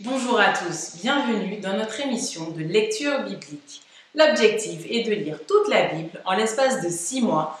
Bonjour à tous, bienvenue dans notre émission de lecture biblique. L'objectif est de lire toute la Bible en l'espace de six mois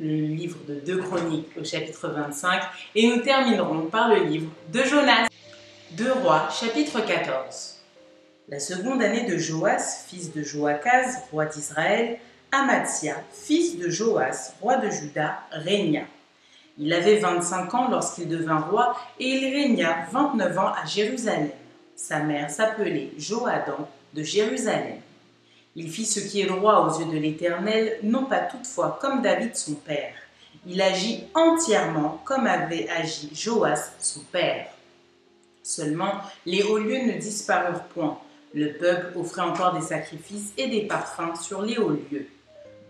le livre de Deux Chroniques au chapitre 25 et nous terminerons par le livre de Jonas. Deux Rois, chapitre 14. La seconde année de Joas, fils de Joachaz, roi d'Israël, Amatia, fils de Joas, roi de Juda, régna. Il avait 25 ans lorsqu'il devint roi et il régna 29 ans à Jérusalem. Sa mère s'appelait Joadan de Jérusalem. Il fit ce qui est droit aux yeux de l'Éternel, non pas toutefois comme David son père. Il agit entièrement comme avait agi Joas son père. Seulement, les hauts lieux ne disparurent point. Le peuple offrait encore des sacrifices et des parfums sur les hauts lieux.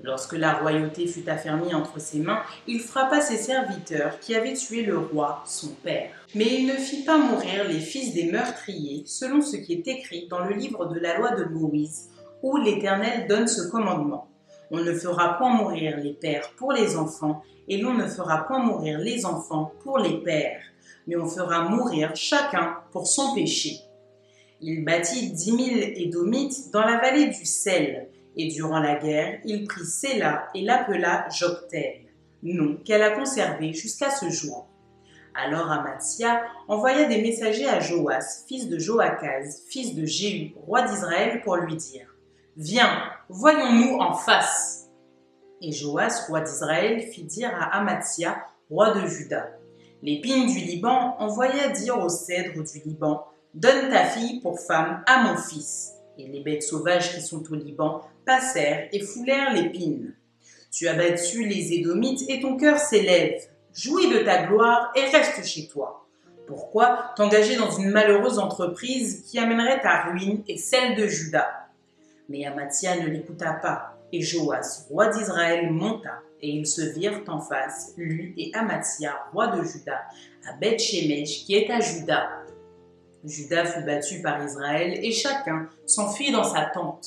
Lorsque la royauté fut affermie entre ses mains, il frappa ses serviteurs qui avaient tué le roi, son père. Mais il ne fit pas mourir les fils des meurtriers, selon ce qui est écrit dans le livre de la loi de Moïse, où l'Éternel donne ce commandement. On ne fera point mourir les pères pour les enfants, et l'on ne fera point mourir les enfants pour les pères, mais on fera mourir chacun pour son péché. Il bâtit dix mille Édomites dans la vallée du sel, et durant la guerre, il prit Séla et l'appela Joctel, nom qu'elle a conservé jusqu'à ce jour. Alors Amatia envoya des messagers à Joas, fils de Joachaz, fils de Jéhu, roi d'Israël, pour lui dire Viens, voyons-nous en face. Et Joas, roi d'Israël, fit dire à Amatia, roi de Juda L'épine du Liban envoya dire au cèdre du Liban Donne ta fille pour femme à mon fils. Et les bêtes sauvages qui sont au Liban passèrent et foulèrent l'épine. Tu as battu les Édomites et ton cœur s'élève. Jouis de ta gloire et reste chez toi. Pourquoi t'engager dans une malheureuse entreprise qui amènerait ta ruine et celle de Juda? Mais Amatia ne l'écouta pas, et Joas, roi d'Israël, monta, et ils se virent en face, lui et Amatia, roi de Juda, à Beth-Shemesh, qui est à Juda. Juda fut battu par Israël, et chacun s'enfuit dans sa tente.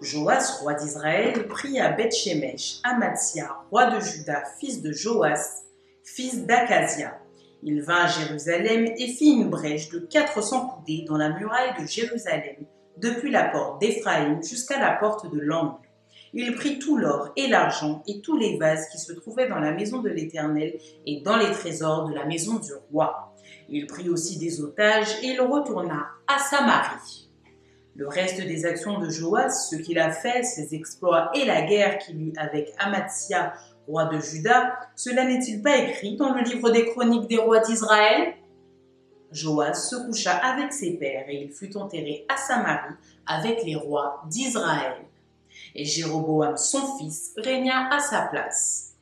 Joas, roi d'Israël, prit à Beth-Shemesh Amatia, roi de Juda, fils de Joas, fils d'Akazia. Il vint à Jérusalem et fit une brèche de quatre cents coudées dans la muraille de Jérusalem, depuis la porte d'Éphraïm jusqu'à la porte de l'angle. Il prit tout l'or et l'argent et tous les vases qui se trouvaient dans la maison de l'Éternel et dans les trésors de la maison du roi. Il prit aussi des otages et il retourna à Samarie. Le reste des actions de Joas, ce qu'il a fait, ses exploits et la guerre qu'il eut avec Amatia, roi de Juda, cela n'est-il pas écrit dans le livre des chroniques des rois d'Israël? Joas se coucha avec ses pères et il fut enterré à Samarie avec les rois d'Israël. Et Jéroboam, son fils, régna à sa place.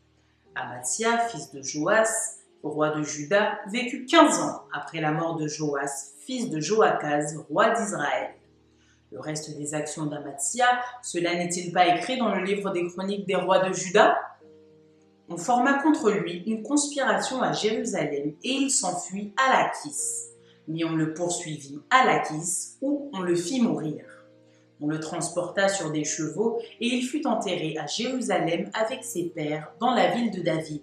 Amatia, fils de Joas, roi de Juda, vécut quinze ans après la mort de Joas, fils de Joachaz, roi d'Israël. Le reste des actions d'Amatia, cela n'est-il pas écrit dans le livre des chroniques des rois de Juda? On forma contre lui une conspiration à Jérusalem et il s'enfuit à Lachis. Mais on le poursuivit à Lachis où on le fit mourir. On le transporta sur des chevaux et il fut enterré à Jérusalem avec ses pères dans la ville de David.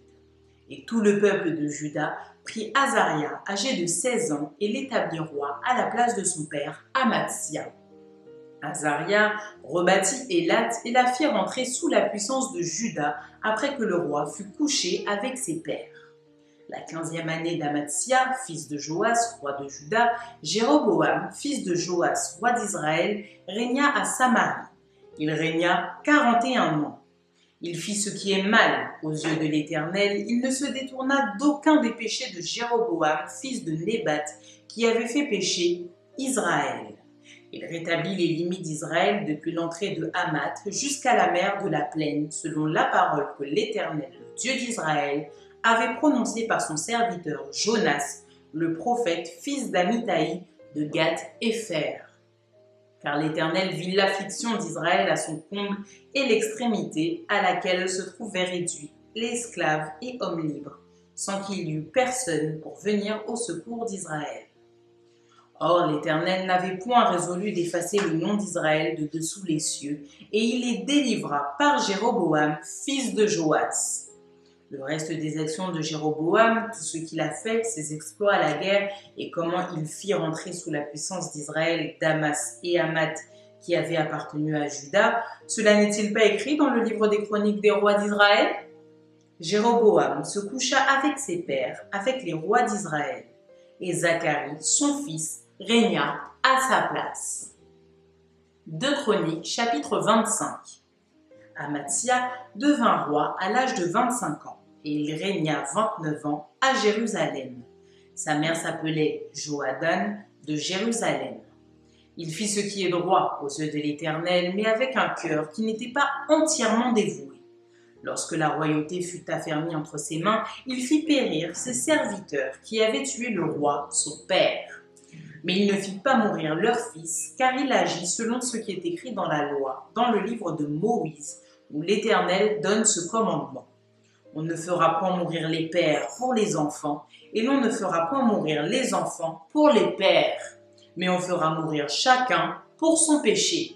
Et tout le peuple de Juda prit Azaria, âgé de 16 ans, et l'établit roi à la place de son père, Amatzia. Azaria rebâtit Elat et la fit rentrer sous la puissance de Juda après que le roi fut couché avec ses pères. La quinzième année d'Amatsia, fils de Joas, roi de Juda, Jéroboam, fils de Joas, roi d'Israël, régna à Samarie. Il régna quarante et un ans. Il fit ce qui est mal aux yeux de l'Éternel. Il ne se détourna d'aucun des péchés de Jéroboam, fils de Nébat, qui avait fait pécher Israël. Il rétablit les limites d'Israël depuis l'entrée de Hamath jusqu'à la mer de la plaine, selon la parole que l'Éternel, le Dieu d'Israël, avait prononcée par son serviteur Jonas, le prophète fils d'Amitai de Gath Épher. Car l'Éternel vit l'affliction d'Israël à son comble et l'extrémité à laquelle se trouvaient réduits les esclaves et hommes libres, sans qu'il y eût personne pour venir au secours d'Israël. Or l'Éternel n'avait point résolu d'effacer le nom d'Israël de dessous les cieux, et il les délivra par Jéroboam, fils de Joas. Le reste des actions de Jéroboam, tout ce qu'il a fait, ses exploits à la guerre, et comment il fit rentrer sous la puissance d'Israël Damas et Hamath qui avaient appartenu à Juda, cela n'est-il pas écrit dans le livre des chroniques des rois d'Israël? Jéroboam se coucha avec ses pères, avec les rois d'Israël, et Zacharie, son fils, régna à sa place. 2 Chroniques, chapitre 25. Amatia devint roi à l'âge de 25 ans, et il régna 29 ans à Jérusalem. Sa mère s'appelait Joadan de Jérusalem. Il fit ce qui est droit aux yeux de l'Éternel, mais avec un cœur qui n'était pas entièrement dévoué. Lorsque la royauté fut affermie entre ses mains, il fit périr ses serviteurs qui avaient tué le roi, son père. Mais il ne fit pas mourir leur fils, car il agit selon ce qui est écrit dans la loi, dans le livre de Moïse, où l'Éternel donne ce commandement. On ne fera point mourir les pères pour les enfants, et l'on ne fera point mourir les enfants pour les pères, mais on fera mourir chacun pour son péché.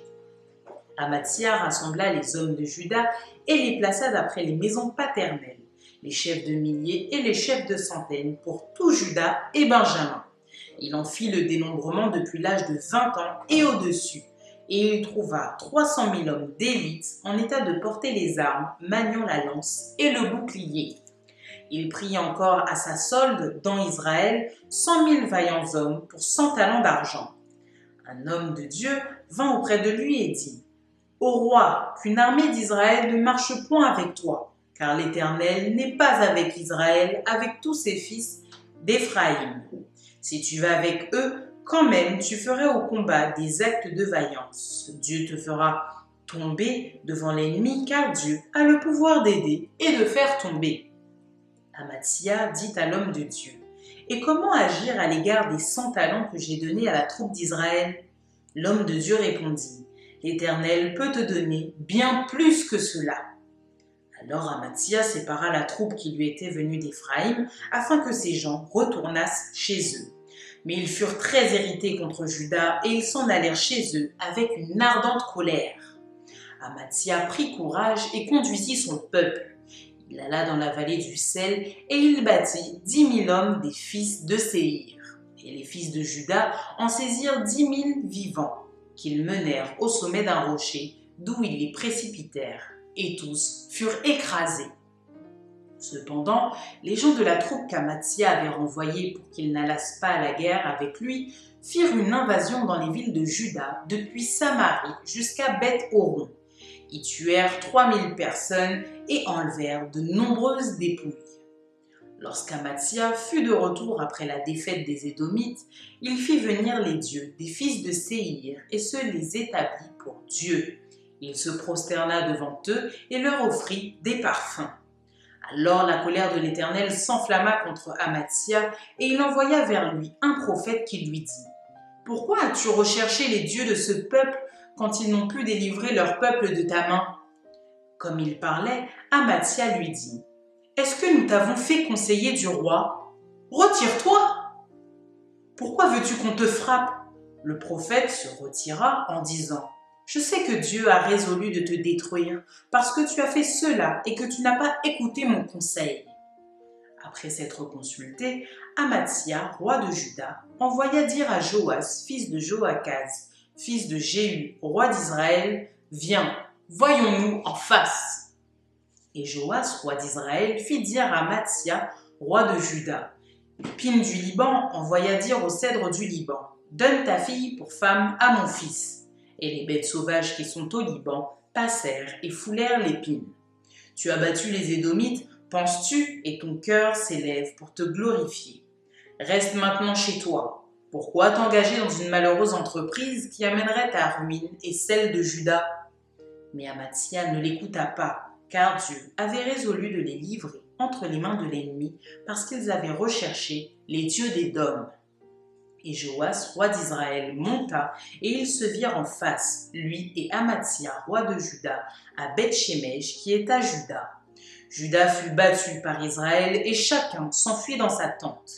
Amatia rassembla les hommes de Juda et les plaça d'après les maisons paternelles, les chefs de milliers et les chefs de centaines pour tout Juda et Benjamin. Il en fit le dénombrement depuis l'âge de 20 ans et au-dessus, et il trouva 300 000 hommes d'élite en état de porter les armes, maniant la lance et le bouclier. Il prit encore à sa solde dans Israël 100 000 vaillants hommes pour 100 talents d'argent. Un homme de Dieu vint auprès de lui et dit Ô roi, qu'une armée d'Israël ne marche point avec toi, car l'Éternel n'est pas avec Israël, avec tous ses fils d'Éphraïm. Si tu vas avec eux, quand même tu ferais au combat des actes de vaillance. Dieu te fera tomber devant l'ennemi, car Dieu a le pouvoir d'aider et de faire tomber. Amatia dit à l'homme de Dieu, Et comment agir à l'égard des cent talents que j'ai donnés à la troupe d'Israël? L'homme de Dieu répondit, L'Éternel peut te donner bien plus que cela. Alors Amatia sépara la troupe qui lui était venue d'Éphraïm, afin que ces gens retournassent chez eux. Mais ils furent très irrités contre Judas et ils s'en allèrent chez eux avec une ardente colère. Amatia prit courage et conduisit son peuple. Il alla dans la vallée du sel et il bâtit dix mille hommes des fils de Séhir. Et les fils de Judas en saisirent dix mille vivants, qu'ils menèrent au sommet d'un rocher, d'où ils les précipitèrent, et tous furent écrasés. Cependant, les gens de la troupe qu'Amatia avait renvoyée pour qu'ils n'allassent pas à la guerre avec lui firent une invasion dans les villes de Juda, depuis Samarie jusqu'à Beth-Horon. Ils tuèrent 3000 personnes et enlevèrent de nombreuses dépouilles. Lorsqu'Amatia fut de retour après la défaite des Édomites, il fit venir les dieux des fils de Séhir et se les établit pour Dieu. Il se prosterna devant eux et leur offrit des parfums. Alors la colère de l'Éternel s'enflamma contre Amatia et il envoya vers lui un prophète qui lui dit Pourquoi as-tu recherché les dieux de ce peuple quand ils n'ont pu délivrer leur peuple de ta main? Comme il parlait, Amatia lui dit Est-ce que nous t'avons fait conseiller du roi? Retire-toi Pourquoi veux-tu qu'on te frappe? Le prophète se retira en disant je sais que Dieu a résolu de te détruire parce que tu as fait cela et que tu n'as pas écouté mon conseil. Après s'être consulté, Amatia, roi de Juda, envoya dire à Joas, fils de Joachaz, fils de Jéhu, roi d'Israël, viens, voyons-nous en face. Et Joas, roi d'Israël, fit dire à Mathia, roi de Juda, Pine du Liban envoya dire au cèdre du Liban, Donne ta fille pour femme à mon fils. Et les bêtes sauvages qui sont au Liban passèrent et foulèrent l'épine. Tu as battu les Édomites, penses-tu, et ton cœur s'élève pour te glorifier. Reste maintenant chez toi. Pourquoi t'engager dans une malheureuse entreprise qui amènerait ta ruine et celle de Judas Mais Amathia ne l'écouta pas, car Dieu avait résolu de les livrer entre les mains de l'ennemi parce qu'ils avaient recherché les dieux des dômes. Et Joas, roi d'Israël, monta, et ils se virent en face, lui et Amathia, roi de Juda, à Beth-Shemesh, qui est à Juda. Juda fut battu par Israël, et chacun s'enfuit dans sa tente.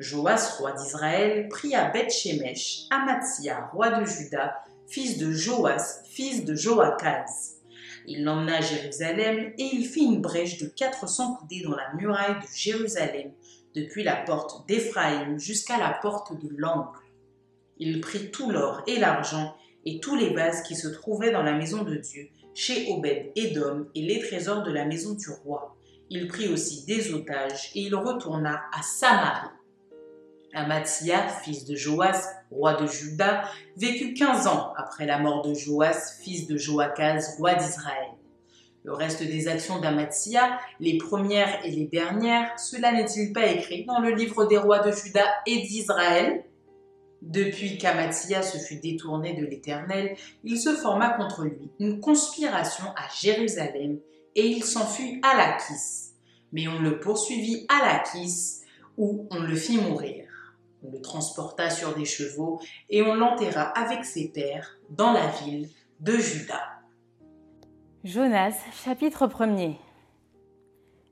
Joas, roi d'Israël, prit à Beth-Shemesh Amathia, roi de Juda, fils de Joas, fils de Joachaz. Il l'emmena à Jérusalem, et il fit une brèche de quatre cents coudées dans la muraille de Jérusalem, depuis la porte d'Éphraïm jusqu'à la porte de l'angle. Il prit tout l'or et l'argent et tous les vases qui se trouvaient dans la maison de Dieu, chez Obed Édom et les trésors de la maison du roi. Il prit aussi des otages et il retourna à Samarie. Amathia, fils de Joas, roi de Juda, vécut quinze ans après la mort de Joas, fils de Joachaz, roi d'Israël. Le reste des actions d'Amathia, les premières et les dernières, cela n'est-il pas écrit dans le livre des rois de Juda et d'Israël? Depuis qu'Amathia se fut détourné de l'Éternel, il se forma contre lui une conspiration à Jérusalem et il s'enfuit à Lachis. Mais on le poursuivit à Lachis où on le fit mourir. On le transporta sur des chevaux et on l'enterra avec ses pères dans la ville de Juda. Jonas, chapitre 1er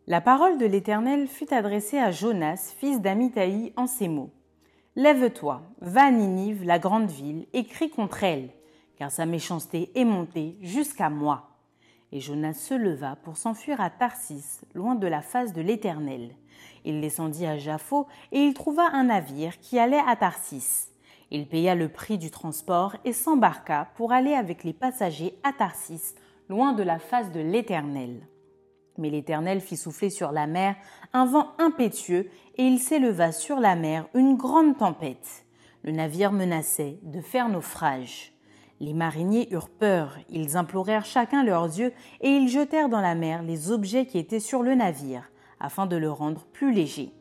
La parole de l'Éternel fut adressée à Jonas, fils d'Amitai, en ces mots. Lève-toi, va à Ninive, la grande ville, et crie contre elle, car sa méchanceté est montée jusqu'à moi. Et Jonas se leva pour s'enfuir à Tarsis, loin de la face de l'Éternel. Il descendit à Jaffo, et il trouva un navire qui allait à Tarsis. Il paya le prix du transport et s'embarqua pour aller avec les passagers à Tarsis, loin de la face de l'Éternel. Mais l'Éternel fit souffler sur la mer un vent impétueux, et il s'éleva sur la mer une grande tempête. Le navire menaçait de faire naufrage. Les mariniers eurent peur, ils implorèrent chacun leur Dieu, et ils jetèrent dans la mer les objets qui étaient sur le navire, afin de le rendre plus léger.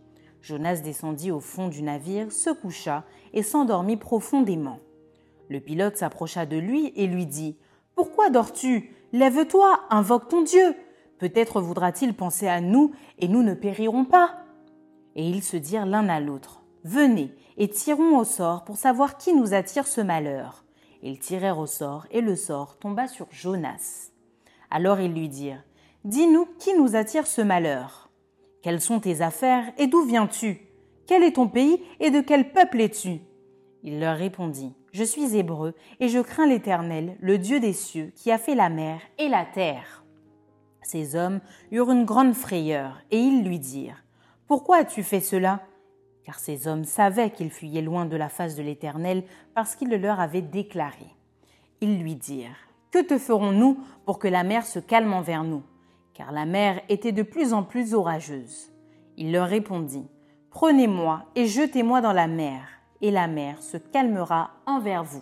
Jonas descendit au fond du navire, se coucha et s'endormit profondément. Le pilote s'approcha de lui et lui dit Pourquoi dors-tu? Lève-toi, invoque ton Dieu. Peut-être voudra-t-il penser à nous et nous ne périrons pas. Et ils se dirent l'un à l'autre Venez et tirons au sort pour savoir qui nous attire ce malheur. Ils tirèrent au sort et le sort tomba sur Jonas. Alors ils lui dirent Dis-nous qui nous attire ce malheur. Quelles sont tes affaires et d'où viens-tu? Quel est ton pays et de quel peuple es-tu? Il leur répondit je suis hébreu, et je crains l'Éternel, le Dieu des cieux, qui a fait la mer et la terre. Ces hommes eurent une grande frayeur, et ils lui dirent Pourquoi as-tu fait cela? Car ces hommes savaient qu'ils fuyaient loin de la face de l'Éternel, parce qu'il le leur avait déclaré. Ils lui dirent Que te ferons-nous pour que la mer se calme envers nous? Car la mer était de plus en plus orageuse. Il leur répondit Prenez-moi et jetez-moi dans la mer et la mer se calmera envers vous,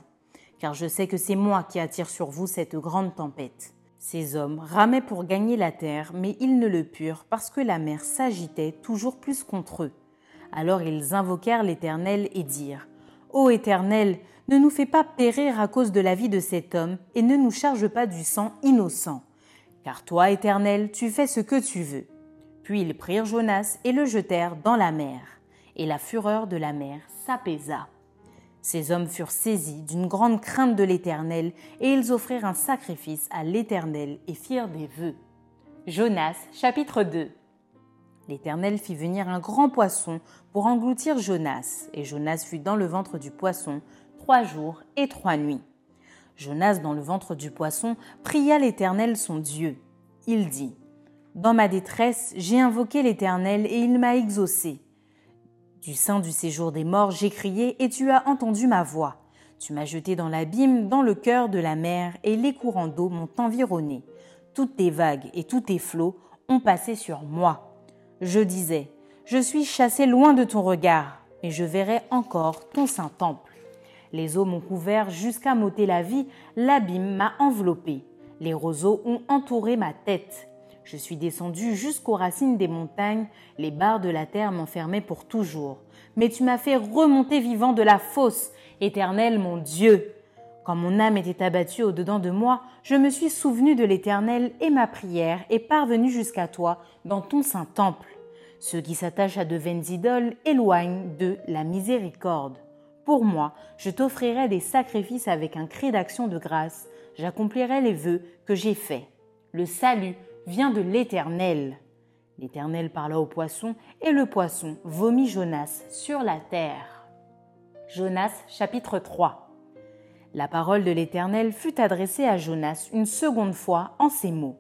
car je sais que c'est moi qui attire sur vous cette grande tempête. Ces hommes ramaient pour gagner la terre, mais ils ne le purent parce que la mer s'agitait toujours plus contre eux. Alors ils invoquèrent l'Éternel et dirent Ô Éternel, ne nous fais pas périr à cause de la vie de cet homme, et ne nous charge pas du sang innocent. Car toi, Éternel, tu fais ce que tu veux. Puis ils prirent Jonas et le jetèrent dans la mer et la fureur de la mer Ces hommes furent saisis d'une grande crainte de l'Éternel, et ils offrirent un sacrifice à l'Éternel et firent des vœux. Jonas chapitre 2 L'Éternel fit venir un grand poisson pour engloutir Jonas, et Jonas fut dans le ventre du poisson trois jours et trois nuits. Jonas, dans le ventre du poisson, pria l'Éternel son Dieu. Il dit, Dans ma détresse, j'ai invoqué l'Éternel et il m'a exaucé. Du sein du séjour des morts, j'ai crié et tu as entendu ma voix. Tu m'as jeté dans l'abîme, dans le cœur de la mer, et les courants d'eau m'ont environné. Toutes tes vagues et tous tes flots ont passé sur moi. Je disais, je suis chassé loin de ton regard, et je verrai encore ton saint temple. Les eaux m'ont couvert jusqu'à m'ôter la vie, l'abîme m'a enveloppé. Les roseaux ont entouré ma tête. Je suis descendu jusqu'aux racines des montagnes, les barres de la terre m'enfermaient pour toujours. Mais tu m'as fait remonter vivant de la fosse, éternel mon Dieu. Quand mon âme était abattue au-dedans de moi, je me suis souvenu de l'Éternel et ma prière est parvenue jusqu'à toi dans ton saint temple. Ceux qui s'attachent à de vaines idoles éloignent de la miséricorde. Pour moi, je t'offrirai des sacrifices avec un cri d'action de grâce, j'accomplirai les vœux que j'ai faits. Le salut vient de l'Éternel. L'Éternel parla au poisson, et le poisson vomit Jonas sur la terre. Jonas chapitre 3 La parole de l'Éternel fut adressée à Jonas une seconde fois en ces mots.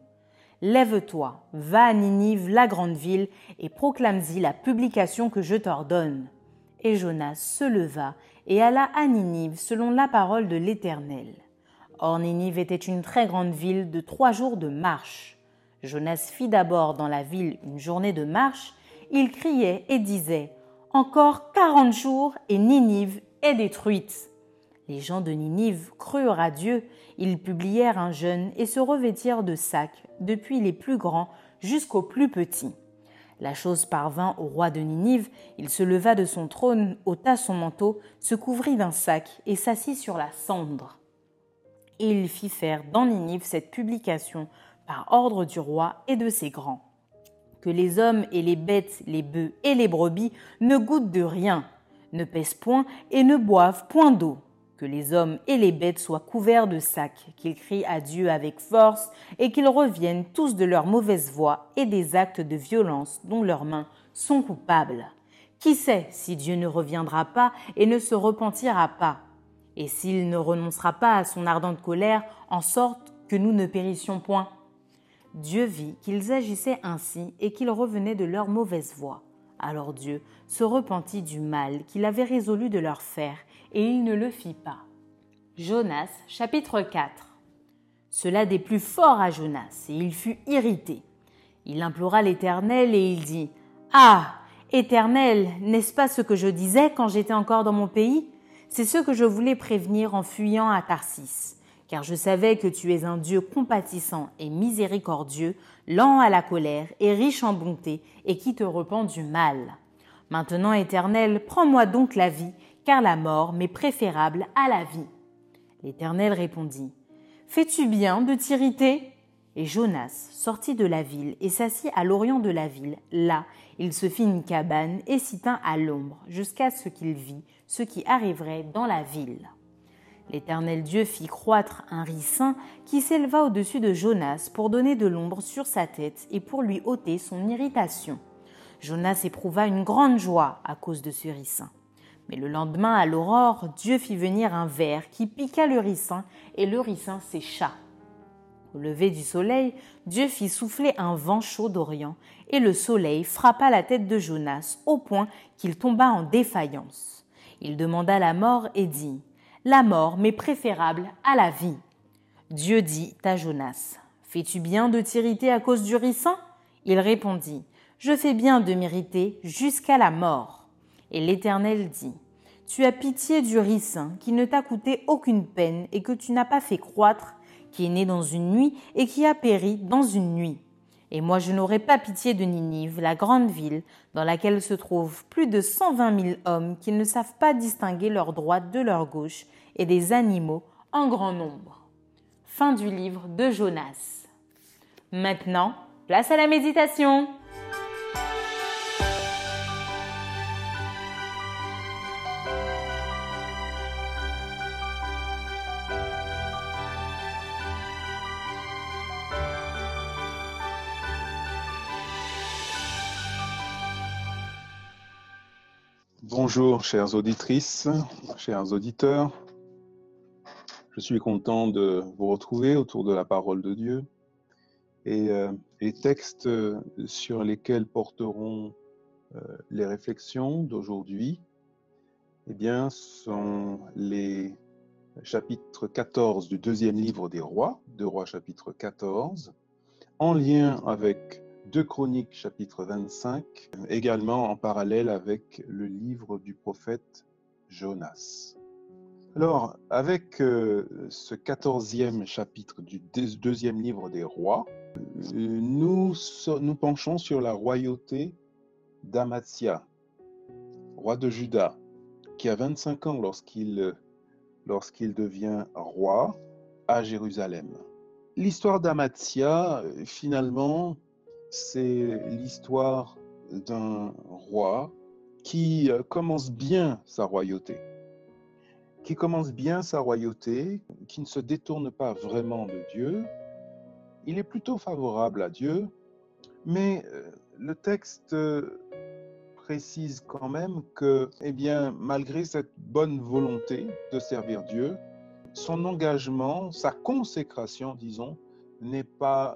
Lève-toi, va à Ninive, la grande ville, et proclame-y la publication que je t'ordonne. Et Jonas se leva et alla à Ninive selon la parole de l'Éternel. Or Ninive était une très grande ville de trois jours de marche. Jonas fit d'abord dans la ville une journée de marche, il criait et disait Encore quarante jours et Ninive est détruite. Les gens de Ninive crurent à Dieu, ils publièrent un jeûne et se revêtirent de sacs, depuis les plus grands jusqu'aux plus petits. La chose parvint au roi de Ninive, il se leva de son trône, ôta son manteau, se couvrit d'un sac et s'assit sur la cendre. Et il fit faire dans Ninive cette publication par ordre du roi et de ses grands. Que les hommes et les bêtes, les bœufs et les brebis ne goûtent de rien, ne pèsent point et ne boivent point d'eau que les hommes et les bêtes soient couverts de sacs, qu'ils crient à Dieu avec force, et qu'ils reviennent tous de leur mauvaise voie et des actes de violence dont leurs mains sont coupables. Qui sait si Dieu ne reviendra pas et ne se repentira pas, et s'il ne renoncera pas à son ardente colère, en sorte que nous ne périssions point? Dieu vit qu'ils agissaient ainsi et qu'ils revenaient de leur mauvaise voie. Alors Dieu se repentit du mal qu'il avait résolu de leur faire, et il ne le fit pas. Jonas chapitre 4 Cela plus fort à Jonas, et il fut irrité. Il implora l'Éternel et il dit Ah Éternel, n'est-ce pas ce que je disais quand j'étais encore dans mon pays? C'est ce que je voulais prévenir en fuyant à Tarsis car je savais que tu es un Dieu compatissant et miséricordieux, lent à la colère et riche en bonté, et qui te repent du mal. Maintenant, Éternel, prends-moi donc la vie, car la mort m'est préférable à la vie. L'Éternel répondit, Fais-tu bien de t'irriter Et Jonas sortit de la ville et s'assit à l'orient de la ville. Là, il se fit une cabane et s'y tint à l'ombre, jusqu'à ce qu'il vit ce qui arriverait dans la ville. L'Éternel Dieu fit croître un ricin qui s'éleva au-dessus de Jonas pour donner de l'ombre sur sa tête et pour lui ôter son irritation. Jonas éprouva une grande joie à cause de ce ricin. Mais le lendemain, à l'aurore, Dieu fit venir un ver qui piqua le ricin et le ricin sécha. Au lever du soleil, Dieu fit souffler un vent chaud d'Orient, et le soleil frappa la tête de Jonas au point qu'il tomba en défaillance. Il demanda la mort et dit la mort m'est préférable à la vie. Dieu dit à Jonas, Fais-tu bien de t'irriter à cause du ricin? Il répondit, Je fais bien de m'irriter jusqu'à la mort. Et l'Éternel dit, Tu as pitié du ricin qui ne t'a coûté aucune peine et que tu n'as pas fait croître, qui est né dans une nuit et qui a péri dans une nuit. Et moi je n'aurai pas pitié de Ninive, la grande ville, dans laquelle se trouvent plus de cent vingt mille hommes qui ne savent pas distinguer leur droite de leur gauche, et des animaux en grand nombre. Fin du livre de Jonas. Maintenant, place à la méditation. Bonjour chères auditrices, chers auditeurs. Je suis content de vous retrouver autour de la parole de Dieu. Et euh, les textes sur lesquels porteront euh, les réflexions d'aujourd'hui, eh bien, sont les chapitre 14 du deuxième livre des rois, 2 rois chapitre 14, en lien avec 2 Chroniques chapitre 25, également en parallèle avec le livre du prophète Jonas. Alors, avec euh, ce quatorzième chapitre du deuxième livre des rois, euh, nous nous penchons sur la royauté d'Amatia, roi de Juda, qui a 25 ans lorsqu'il lorsqu'il devient roi à Jérusalem. L'histoire d'Amatia, finalement, c'est l'histoire d'un roi qui euh, commence bien sa royauté qui commence bien sa royauté, qui ne se détourne pas vraiment de Dieu. Il est plutôt favorable à Dieu, mais euh, le texte précise quand même que, eh bien, malgré cette bonne volonté de servir Dieu, son engagement, sa consécration, disons, n'est pas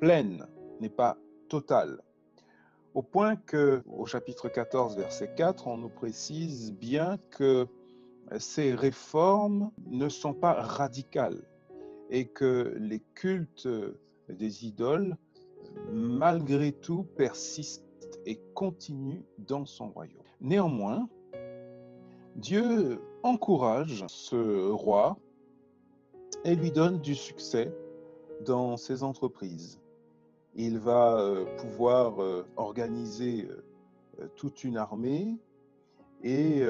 pleine, n'est pas totale. Au point que, au chapitre 14, verset 4, on nous précise bien que ces réformes ne sont pas radicales et que les cultes des idoles, malgré tout, persistent et continuent dans son royaume. Néanmoins, Dieu encourage ce roi et lui donne du succès dans ses entreprises. Il va euh, pouvoir euh, organiser euh, toute une armée et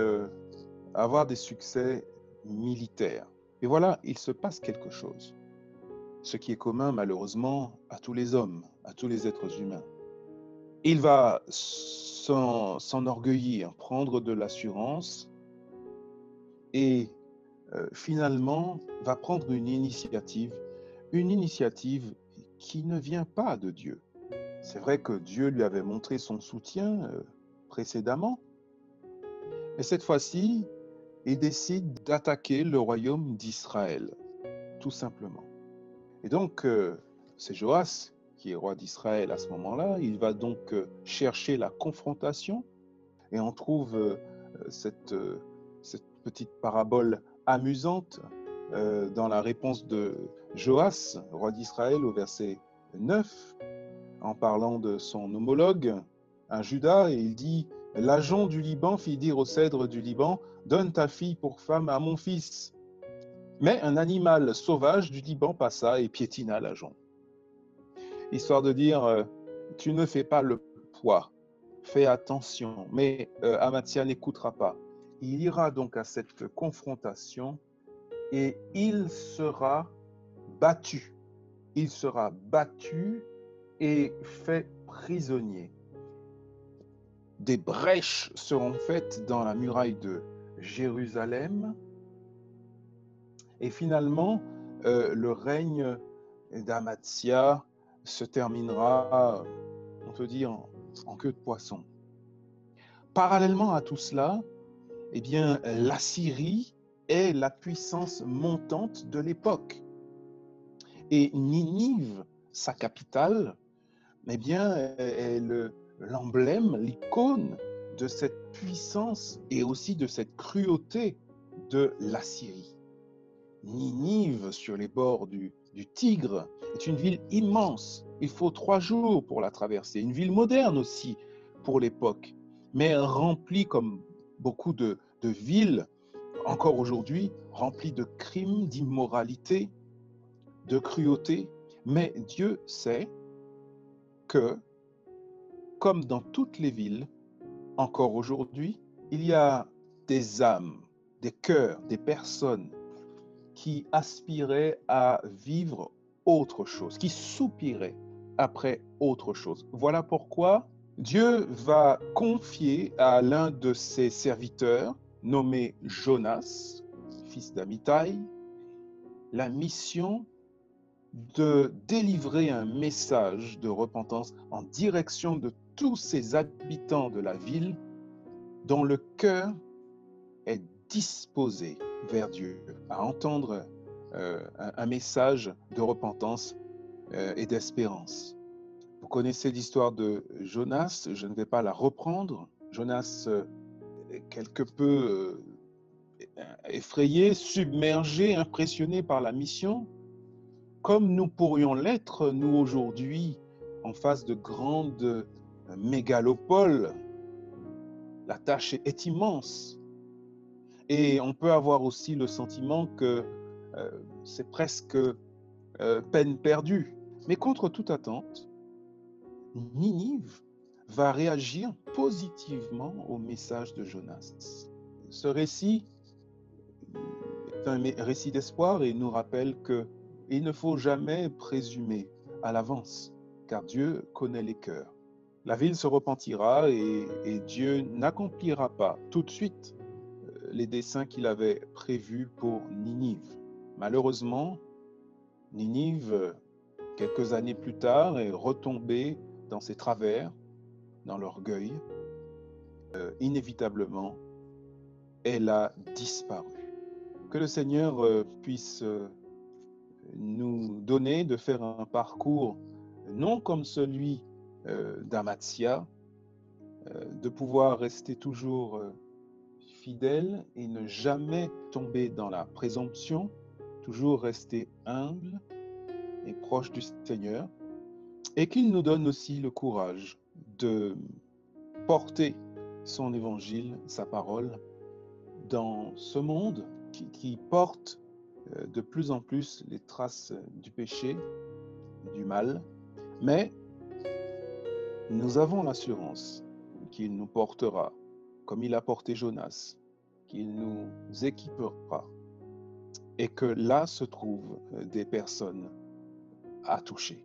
avoir des succès militaires. Et voilà, il se passe quelque chose. Ce qui est commun malheureusement à tous les hommes, à tous les êtres humains. Il va s'enorgueillir, prendre de l'assurance et finalement va prendre une initiative, une initiative qui ne vient pas de Dieu. C'est vrai que Dieu lui avait montré son soutien euh, précédemment, mais cette fois-ci, et décide d'attaquer le royaume d'Israël, tout simplement. Et donc, euh, c'est Joas qui est roi d'Israël à ce moment-là. Il va donc euh, chercher la confrontation et on trouve cette, cette, petite parabole amusante dans la réponse de Joas, roi d'Israël, au verset 9, en parlant de son homologue, un Judas, et il dit L'agent du Liban fit dire au cèdre du Liban Donne ta fille pour femme à mon fils. Mais un animal sauvage du Liban passa et piétina l'agent. Histoire de dire euh, Tu ne fais pas le poids, fais attention. Mais euh, Amatia n'écoutera pas. Il ira donc à cette confrontation et il sera battu. Il sera battu et fait prisonnier des brèches seront faites dans la muraille de Jérusalem. Et finalement, euh, le règne d'Amatia se terminera, on peut dire, en, queue de poisson. Parallèlement à tout cela, eh bien, la Syrie est la puissance montante de l'époque. Et Ninive, sa capitale, eh bien, est le, l'emblème, l'icône de cette puissance et aussi de cette cruauté de l'Assyrie. Ninive, sur les bords du, Tigre, est une ville immense. Il faut trois jours pour la traverser. Une ville moderne aussi pour l'époque, mais remplie comme beaucoup de villes, encore aujourd'hui, remplie de crimes, d'immoralité, de cruauté. Mais Dieu sait que comme dans toutes les villes, encore aujourd'hui, il y a des âmes, des cœurs, des personnes qui aspiraient à vivre autre chose, qui soupiraient après autre chose. Voilà pourquoi Dieu va confier à l'un de ses serviteurs, nommé Jonas, fils d'Amitai, la mission de délivrer un message de repentance en direction de tous ces habitants de la ville dont le cœur est disposé vers Dieu, à entendre euh, un, message de repentance euh, et d'espérance. Vous connaissez l'histoire de Jonas, je ne vais pas la reprendre. Jonas, euh, quelque peu effrayés, submergés, impressionnés par la mission, comme nous pourrions l'être, nous, aujourd'hui, en face de grandes mégalopoles. La tâche est immense. Et on peut avoir aussi le sentiment que euh, c'est presque euh, peine perdue. Mais contre toute attente, Ninive va réagir positivement au message de Jonas. Ce récit est un récit d'espoir et nous rappelle que il ne faut jamais présumer à l'avance, car Dieu connaît les cœurs. La ville se repentira et, et Dieu n'accomplira pas tout de suite euh, les desseins qu'il avait prévus pour Ninive. Malheureusement, Ninive, quelques années plus tard, est retombée dans ses travers, dans l'orgueil. Euh, inévitablement, elle a disparu. Que le Seigneur euh, puisse euh, nous donner de faire un parcours non comme celui d'Amatia, de pouvoir rester toujours fidèle et ne jamais tomber dans la présomption, toujours rester humble et proche du Seigneur, et qu'il nous donne aussi le courage de porter son évangile, sa parole, dans ce monde qui, porte euh, de plus en plus les traces du péché, du mal, mais nous avons l'assurance qu'il nous portera, comme il a porté Jonas, qu'il nous équipera, et que là se trouvent des personnes à toucher.